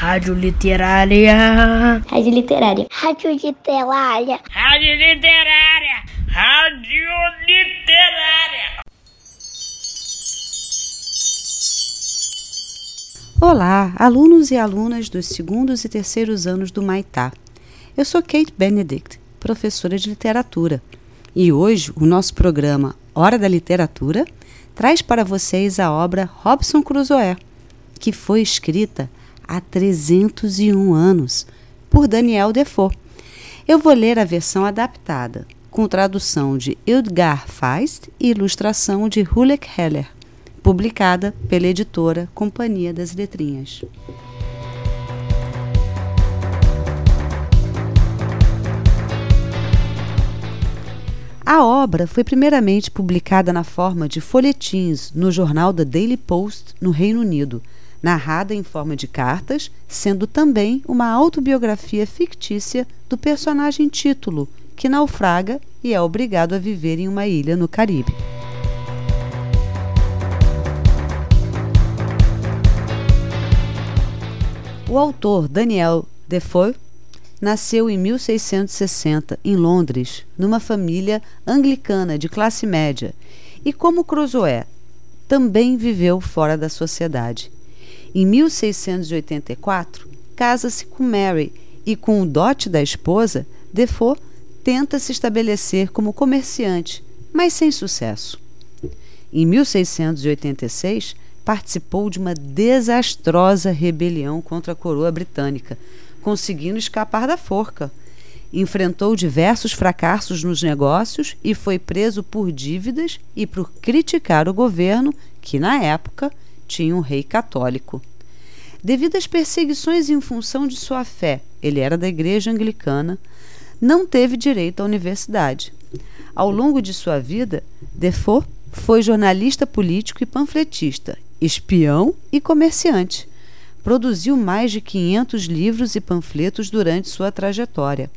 Rádio Literária. Rádio Literária. Rádio Literária. Rádio Literária. Rádio Literária. Olá, alunos e alunas dos segundos e terceiros anos do Maitá. Eu sou Kate Benedict, professora de literatura, e hoje o nosso programa Hora da Literatura traz para vocês a obra Robson Crusoe, que foi escrita há 301 anos por Daniel Defoe. Eu vou ler a versão adaptada, com tradução de Edgar Feist e ilustração de Hulek Heller publicada pela editora Companhia das Letrinhas. A obra foi primeiramente publicada na forma de folhetins no jornal The Daily Post, no Reino Unido, narrada em forma de cartas, sendo também uma autobiografia fictícia do personagem título, que naufraga e é obrigado a viver em uma ilha no Caribe. O autor Daniel Defoe nasceu em 1660 em Londres, numa família anglicana de classe média, e como Crusoe, também viveu fora da sociedade. Em 1684, casa-se com Mary e com o dote da esposa, Defoe tenta se estabelecer como comerciante, mas sem sucesso. Em 1686, participou de uma desastrosa rebelião contra a coroa britânica, conseguindo escapar da forca. Enfrentou diversos fracassos nos negócios e foi preso por dívidas e por criticar o governo, que na época tinha um rei católico. Devido às perseguições em função de sua fé, ele era da igreja anglicana, não teve direito à universidade. Ao longo de sua vida, Defoe foi jornalista político e panfletista espião e comerciante. Produziu mais de 500 livros e panfletos durante sua trajetória.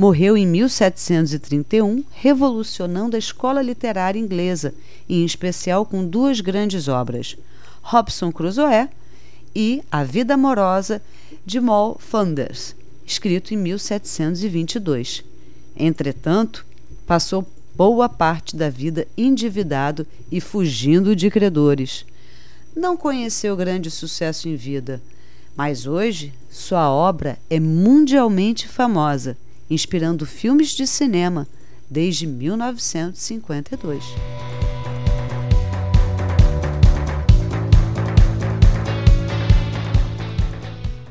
Morreu em 1731, revolucionando a escola literária inglesa, em especial com duas grandes obras, Robson Crusoe e A Vida Amorosa de Moll Flanders, escrito em 1722. Entretanto, passou boa parte da vida endividado e fugindo de credores. Não conheceu grande sucesso em vida, mas hoje sua obra é mundialmente famosa, inspirando filmes de cinema desde 1952.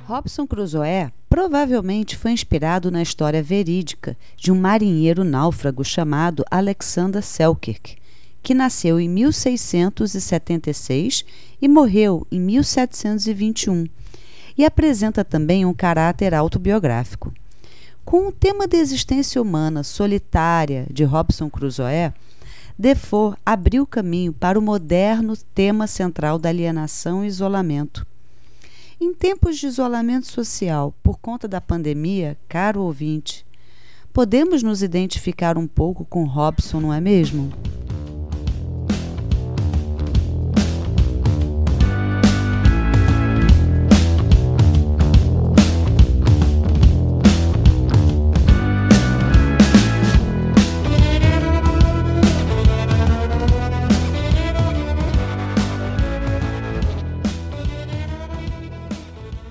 Robson Crusoe provavelmente foi inspirado na história verídica de um marinheiro náufrago chamado Alexander Selkirk, que nasceu em 1676 e morreu em 1721, e apresenta também um caráter autobiográfico. Com o tema da existência humana solitária de Robson Crusoe, Defoe abriu caminho para o moderno tema central da alienação e isolamento em tempos de isolamento social por conta da pandemia, caro ouvinte, podemos nos identificar um pouco com Robson, não é mesmo?